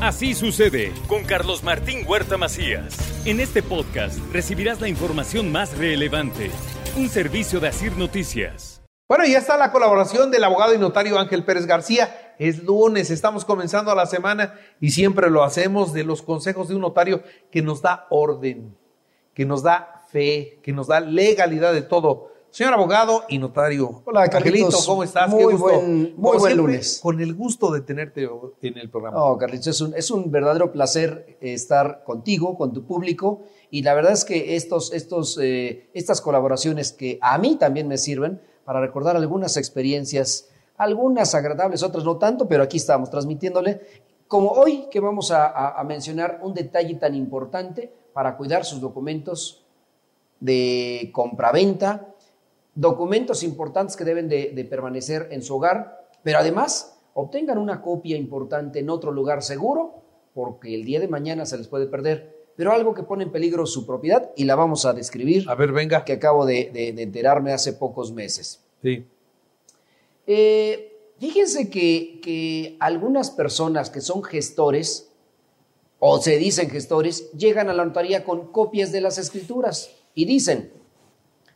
Así sucede con Carlos Martín Huerta Macías. En este podcast recibirás la información más relevante. Un servicio de Asir Noticias. Bueno, ya está la colaboración del abogado y notario Ángel Pérez García. Es lunes, estamos comenzando la semana y siempre lo hacemos de los consejos de un notario que nos da orden, que nos da fe, que nos da legalidad de todo. Señor abogado y notario. Hola, Carlitos. Angelito, ¿cómo estás? Muy Qué gusto. buen- muy Como buen siempre, lunes. Con el gusto de tenerte en el programa. No, Carlitos, es un, es un verdadero placer estar contigo, con tu público. Y la verdad es que estos, estos, eh, estas colaboraciones que a mí también me sirven para recordar algunas experiencias, algunas agradables, otras no tanto, pero aquí estamos transmitiéndole. Como hoy que vamos a, a- a mencionar un detalle tan importante para cuidar sus documentos de compraventa, documentos importantes que deben de, de permanecer en su hogar, pero además obtengan una copia importante en otro lugar seguro, porque el día de mañana se les puede perder, pero algo que pone en peligro su propiedad y la vamos a describir, A ver, venga. que acabo de, de- de enterarme hace pocos meses. Sí. Eh, fíjense que, que algunas personas que son gestores, o se dicen gestores, llegan a la notaría con copias de las escrituras y dicen,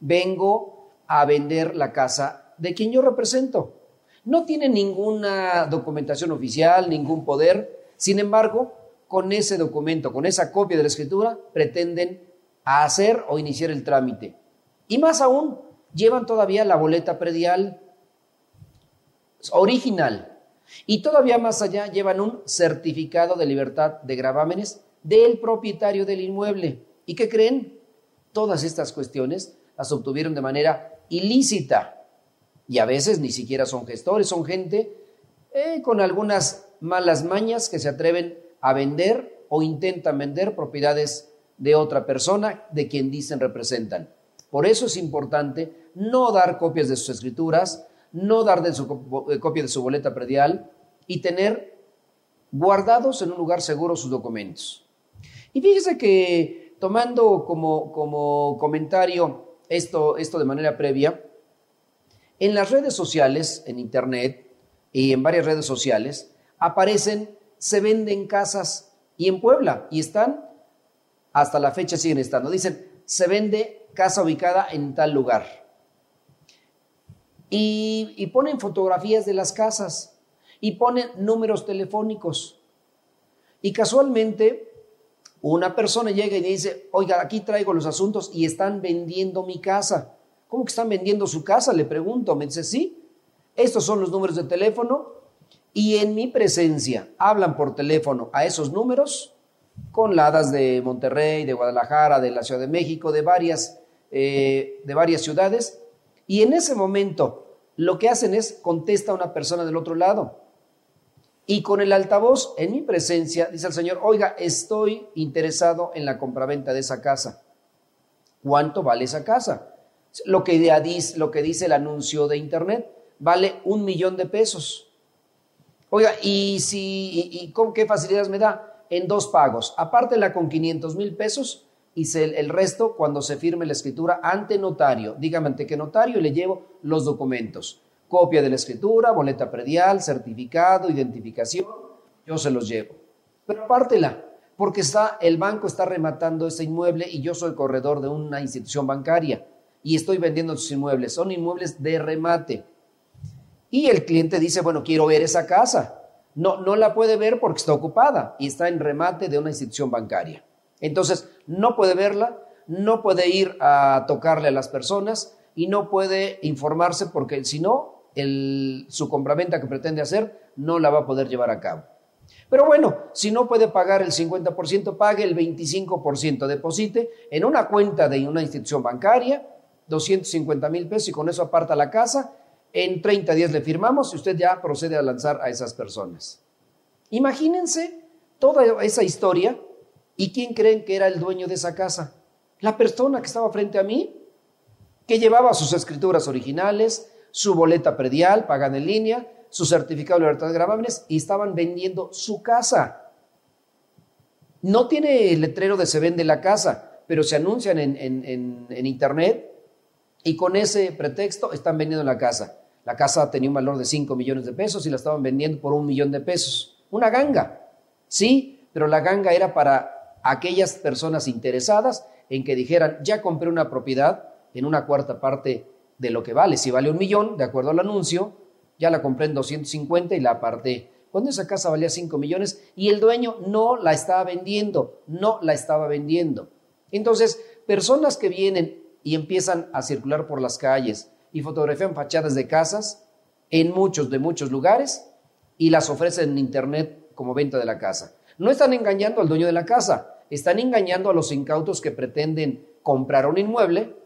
vengo a vender la casa de quien yo represento. No tiene ninguna documentación oficial, ningún poder, sin embargo, con ese documento, con esa copia de la escritura, pretenden hacer o iniciar el trámite. Y más aún, llevan todavía la boleta predial original. Y todavía más allá llevan un certificado de libertad de gravámenes del propietario del inmueble. ¿Y qué creen? Todas estas cuestiones las obtuvieron de manera ilícita. Y a veces ni siquiera son gestores, son gente eh, con algunas malas mañas que se atreven a vender o intentan vender propiedades de otra persona de quien dicen representan. Por eso es importante no dar copias de sus escrituras, no dar de su eh, copia de su boleta predial y tener guardados en un lugar seguro sus documentos. Y fíjese que tomando como, como comentario esto, esto de manera previa, en las redes sociales, en internet y en varias redes sociales, aparecen, se venden casas y en Puebla y están, hasta la fecha siguen estando. Dicen, se vende casa ubicada en tal lugar. Y, y ponen fotografías de las casas y ponen números telefónicos. Y casualmente una persona llega y dice, oiga, aquí traigo los asuntos y están vendiendo mi casa. ¿Cómo que están vendiendo su casa? Le pregunto. Me dice, sí, estos son los números de teléfono y en mi presencia hablan por teléfono a esos números con ladas de Monterrey, de Guadalajara, de la Ciudad de México, de varias, eh, de varias ciudades. Y en ese momento lo que hacen es contesta a una persona del otro lado. Y con el altavoz en mi presencia dice el señor, oiga, estoy interesado en la compraventa de esa casa. ¿Cuánto vale esa casa? Lo que, dice, lo que dice el anuncio de internet, vale un millón de pesos. Oiga, ¿y, si, y, con qué facilidades me da? En dos pagos. Apártela con 500 mil pesos y el resto cuando se firme la escritura ante notario. Dígame ante qué notario y le llevo los documentos. Copia de la escritura, boleta predial, certificado, identificación. Yo se los llevo. Pero apártela, porque está, el banco está rematando ese inmueble y yo soy corredor de una institución bancaria y estoy vendiendo sus inmuebles. Son inmuebles de remate. Y el cliente dice, bueno, quiero ver esa casa. No, no la puede ver porque está ocupada y está en remate de una institución bancaria. Entonces, no puede verla, no puede ir a tocarle a las personas y no puede informarse porque si no, el, su compraventa que pretende hacer no la va a poder llevar a cabo. Pero bueno, si no puede pagar el 50%, pague el 25%, deposite en una cuenta de una institución bancaria, 250 mil pesos y con eso aparta la casa. En 30 días le firmamos y usted ya procede a lanzar a esas personas. Imagínense toda esa historia y quién creen que era el dueño de esa casa. La persona que estaba frente a mí, que llevaba sus escrituras originales, su boleta predial, pagan en línea, su certificado de libertad de gravámenes y estaban vendiendo su casa. No tiene el letrero de se vende la casa, pero se anuncian en, en internet y con ese pretexto están vendiendo la casa. La casa tenía un valor de 5 millones de pesos y la estaban vendiendo por un millón de pesos. Una ganga, sí, pero la ganga era para aquellas personas interesadas en que dijeran, ya compré una propiedad en una cuarta parte de lo que vale. Si vale un millón, de acuerdo al anuncio, ya la compré en 250 y la aparté. Cuando esa casa valía 5 millones y el dueño no la estaba vendiendo, no la estaba vendiendo. Entonces, personas que vienen y empiezan a circular por las calles y fotografían fachadas de casas en muchos de muchos lugares y las ofrecen en internet como venta de la casa. No están engañando al dueño de la casa, están engañando a los incautos que pretenden comprar un inmueble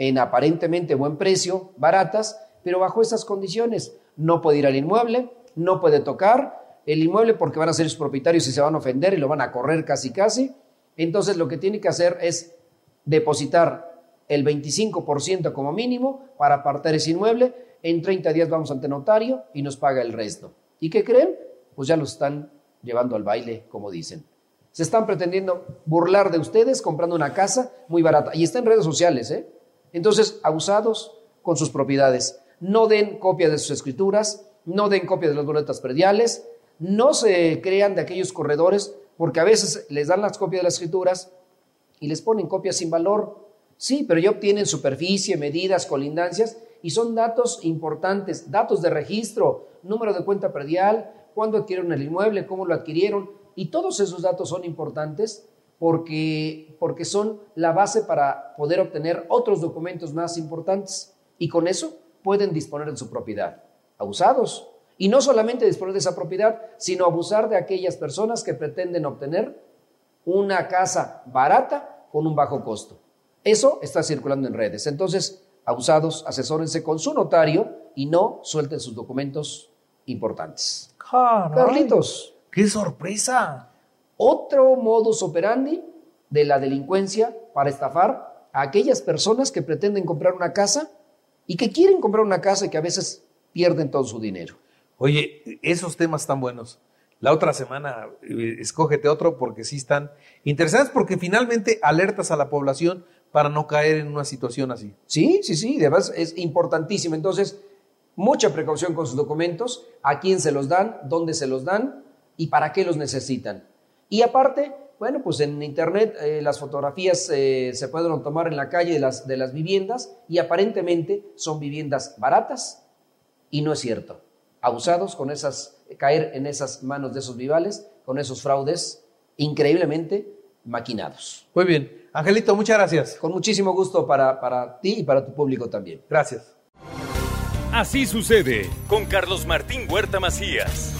en aparentemente buen precio, baratas, pero bajo esas condiciones. No puede ir al inmueble, no puede tocar el inmueble porque van a ser sus propietarios y se van a ofender y lo van a correr casi casi. Entonces lo que tiene que hacer es depositar el 25% como mínimo para apartar ese inmueble. En 30 días vamos ante notario y nos paga el resto. ¿Y qué creen? Pues ya lo están llevando al baile, como dicen. Se están pretendiendo burlar de ustedes comprando una casa muy barata. Y está en redes sociales, ¿eh? Entonces, abusados con sus propiedades. No den copia de sus escrituras, no den copia de las boletas prediales, no se crean de aquellos corredores, porque a veces les dan las copias de las escrituras y les ponen copias sin valor Sí, pero ya obtienen superficie, medidas, colindancias y son datos importantes, datos de registro, número de cuenta predial, cuándo adquirieron el inmueble, cómo lo adquirieron y todos esos datos son importantes porque, porque son la base para poder obtener otros documentos más importantes y con eso pueden disponer de su propiedad. Abusados. Y no solamente disponer de esa propiedad, sino abusar de aquellas personas que pretenden obtener una casa barata con un bajo costo. Eso está circulando en redes. Entonces, abusados, asesórense con su notario y no suelten sus documentos importantes. Carlitos. ¡Qué sorpresa! Otro modus operandi de la delincuencia para estafar a aquellas personas que pretenden comprar una casa y que quieren comprar una casa y que a veces pierden todo su dinero. Oye, esos temas están buenos. La otra semana eh, escógete otro porque sí están interesantes porque finalmente alertas a la población para no caer en una situación así. Sí, sí, sí, además es importantísimo. Entonces, mucha precaución con sus documentos, a quién se los dan, dónde se los dan y para qué los necesitan. Y aparte, bueno, pues en Internet eh, las fotografías eh, se pueden tomar en la calle de las, de las viviendas y aparentemente son viviendas baratas y no es cierto. Abusados con esas, caer en esas manos de esos vivales, con esos fraudes increíblemente maquinados. Muy bien. Angelito, muchas gracias. Con muchísimo gusto para, para ti y para tu público también. Gracias. Así sucede con Carlos Martín Huerta Macías.